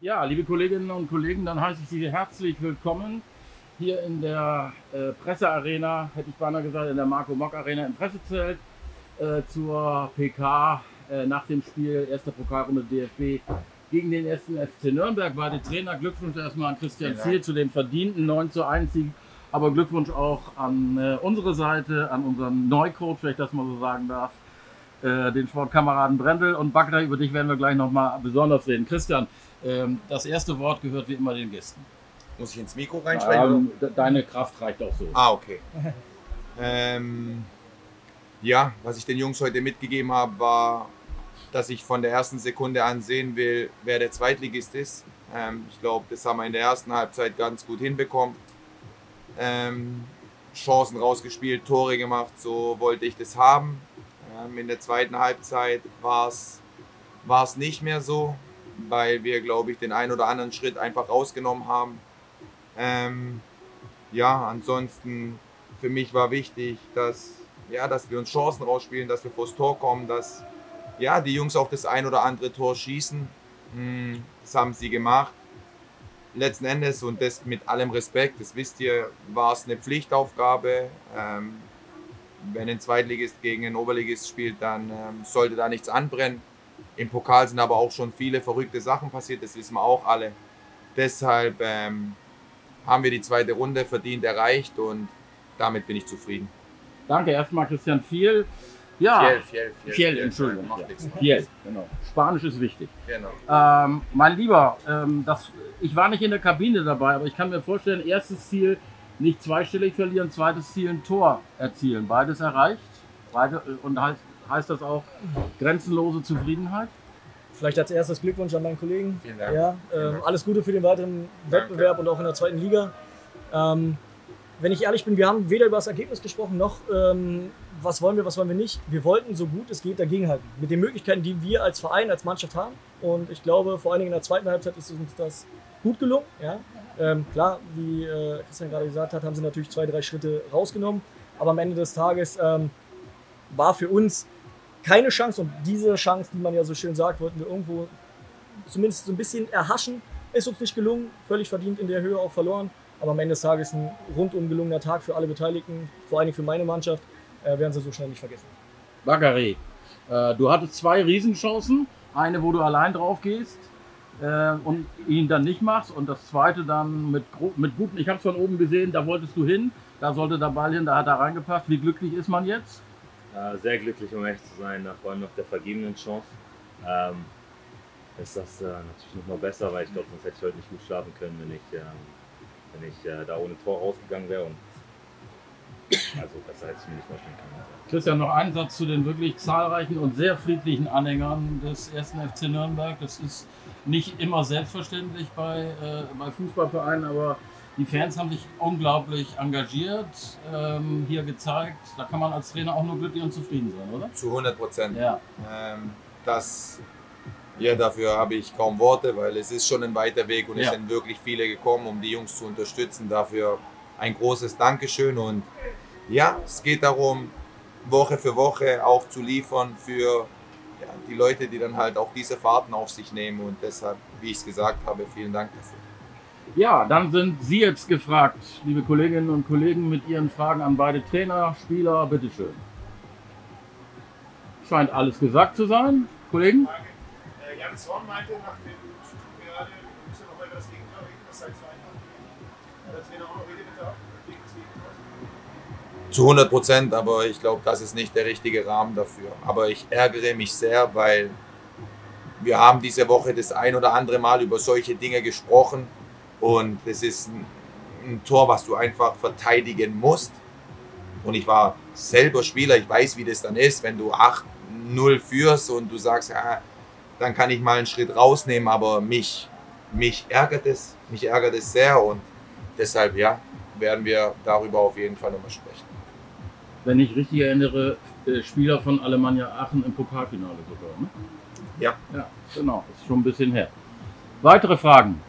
Ja, liebe Kolleginnen und Kollegen, dann heiße ich Sie herzlich willkommen. Hier in der äh, Pressearena, hätte ich beinahe gesagt, in der Marco Mock Arena im Pressezelt äh, zur PK äh, nach dem Spiel erster Pokalrunde DFB gegen den ersten FC Nürnberg. Beide Trainer, Glückwunsch erstmal an Christian Ziel zu dem verdienten 9 zu 1 Sieg, aber Glückwunsch auch an äh, unsere Seite, an unseren Neucoach, wenn ich das mal so sagen darf, äh, den Sportkameraden Brendel und Bagda, über dich werden wir gleich nochmal besonders reden. Christian, ähm, das erste Wort gehört wie immer den Gästen. Muss ich ins Mikro reinsprechen? Ähm, deine Kraft reicht auch so. Ah, okay. ähm, ja, was ich den Jungs heute mitgegeben habe, war, dass ich von der ersten Sekunde an sehen will, wer der Zweitligist ist. Ähm, ich glaube, das haben wir in der ersten Halbzeit ganz gut hinbekommen. Ähm, Chancen rausgespielt, Tore gemacht, so wollte ich das haben. Ähm, in der zweiten Halbzeit war es nicht mehr so weil wir, glaube ich, den einen oder anderen Schritt einfach rausgenommen haben. Ähm, ja, ansonsten für mich war wichtig, dass, ja, dass wir uns Chancen rausspielen, dass wir vors Tor kommen, dass ja, die Jungs auch das ein oder andere Tor schießen. Hm, das haben sie gemacht. Letzten Endes und das mit allem Respekt, das wisst ihr, war es eine Pflichtaufgabe. Ähm, wenn ein Zweitligist gegen einen Oberligist spielt, dann ähm, sollte da nichts anbrennen. Im Pokal sind aber auch schon viele verrückte Sachen passiert, das wissen wir auch alle. Deshalb ähm, haben wir die zweite Runde verdient erreicht und damit bin ich zufrieden. Danke erstmal Christian Viel. Ja, Fiel, Fiel, Fiel, Fiel, Entschuldigung. Fiel, genau. Spanisch ist wichtig. Genau. Ähm, mein Lieber, ähm, das, ich war nicht in der Kabine dabei, aber ich kann mir vorstellen, erstes Ziel nicht zweistellig verlieren, zweites Ziel ein Tor erzielen. Beides erreicht. Beide, und halt heißt das auch grenzenlose Zufriedenheit? Vielleicht als erstes Glückwunsch an meinen Kollegen. Vielen Dank. Ja, ähm, alles Gute für den weiteren Wettbewerb und auch in der zweiten Liga. Ähm, wenn ich ehrlich bin, wir haben weder über das Ergebnis gesprochen, noch ähm, was wollen wir, was wollen wir nicht. Wir wollten so gut es geht dagegenhalten. Mit den Möglichkeiten, die wir als Verein, als Mannschaft haben. Und ich glaube, vor allen Dingen in der zweiten Halbzeit ist uns das gut gelungen. Ja? Ähm, klar, wie äh, Christian gerade gesagt hat, haben sie natürlich zwei, drei Schritte rausgenommen. Aber am Ende des Tages ähm, war für uns keine Chance und diese Chance, die man ja so schön sagt, wollten wir irgendwo zumindest so ein bisschen erhaschen. Ist uns nicht gelungen, völlig verdient in der Höhe auch verloren. Aber am Ende des Tages ein rundum gelungener Tag für alle Beteiligten, vor allem für meine Mannschaft, äh, werden sie so schnell nicht vergessen. Bakary, äh, du hattest zwei Riesenchancen. Eine, wo du allein drauf gehst äh, und ihn dann nicht machst. Und das zweite dann mit, mit guten, ich habe es von oben gesehen, da wolltest du hin, da sollte der Ball hin, da hat er reingepasst. Wie glücklich ist man jetzt? Sehr glücklich, um ehrlich zu sein, nach vor allem nach der vergebenen Chance. Ähm, ist das äh, natürlich noch besser, weil ich glaube, sonst hätte ich heute nicht gut schlafen können, wenn ich, äh, wenn ich äh, da ohne Tor rausgegangen wäre. Und also besser hätte ich mir nicht vorstellen können. Christian, noch ein Satz zu den wirklich zahlreichen und sehr friedlichen Anhängern des ersten FC Nürnberg. Das ist nicht immer selbstverständlich bei, äh, bei Fußballvereinen, aber die Fans haben sich unglaublich engagiert, ähm, hier gezeigt. Da kann man als Trainer auch nur glücklich und zufrieden sein, oder? Zu 100 Prozent. Ja. Ähm, das, ja, dafür habe ich kaum Worte, weil es ist schon ein weiter Weg und Ja. es sind wirklich viele gekommen, um die Jungs zu unterstützen. Dafür ein großes Dankeschön und ja, es geht darum, Woche für Woche auch zu liefern für ja, die Leute, die dann halt auch diese Fahrten auf sich nehmen und deshalb, wie ich es gesagt habe, vielen Dank dafür. Ja, dann sind Sie jetzt gefragt, liebe Kolleginnen und Kollegen, mit Ihren Fragen an beide Trainer, Spieler, bitteschön. Scheint alles gesagt zu sein, Kollegen? Frage. Äh, Jan Zorn meinte nach dem Spiel gerade, wir müssen noch mal über das Gegenteil reden, das sei zu einfach. Hat der Trainer auch noch Redebedarf? Zu 100 Prozent, aber ich glaube, das ist nicht der richtige Rahmen dafür. Aber ich ärgere mich sehr, weil wir haben diese Woche das ein oder andere Mal über solche Dinge gesprochen und es ist ein, ein Tor, was du einfach verteidigen musst. Und ich war selber Spieler, ich weiß, wie das dann ist, wenn du 8-0 führst und du sagst, ja, dann kann ich mal einen Schritt rausnehmen, aber mich, mich ärgert es, mich ärgert es sehr und deshalb, ja, werden wir darüber auf jeden Fall nochmal sprechen. Wenn ich richtig erinnere, äh, Spieler von Alemannia Aachen im Pokalfinale sogar. Ne? Ja. Ja, genau, ist schon ein bisschen her. Weitere Fragen?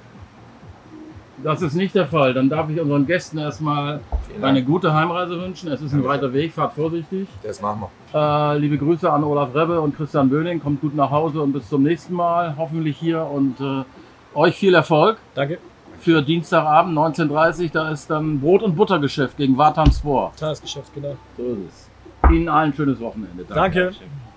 Das ist nicht der Fall. Dann darf ich unseren Gästen erstmal eine gute Heimreise wünschen. Es ist ein weiter Weg, fahrt vorsichtig. Das machen wir. Äh, liebe Grüße an Olaf Rebbe und Christian Böning. Kommt gut nach Hause und bis zum nächsten Mal. Hoffentlich hier und äh, Euch viel Erfolg Danke. Für Dienstagabend 19.30 Da ist dann Brot- und Buttergeschäft gegen Wartan Spor. Tagesgeschäft, genau. So ist es. Ihnen allen schönes Wochenende. Danke. Dankeschön.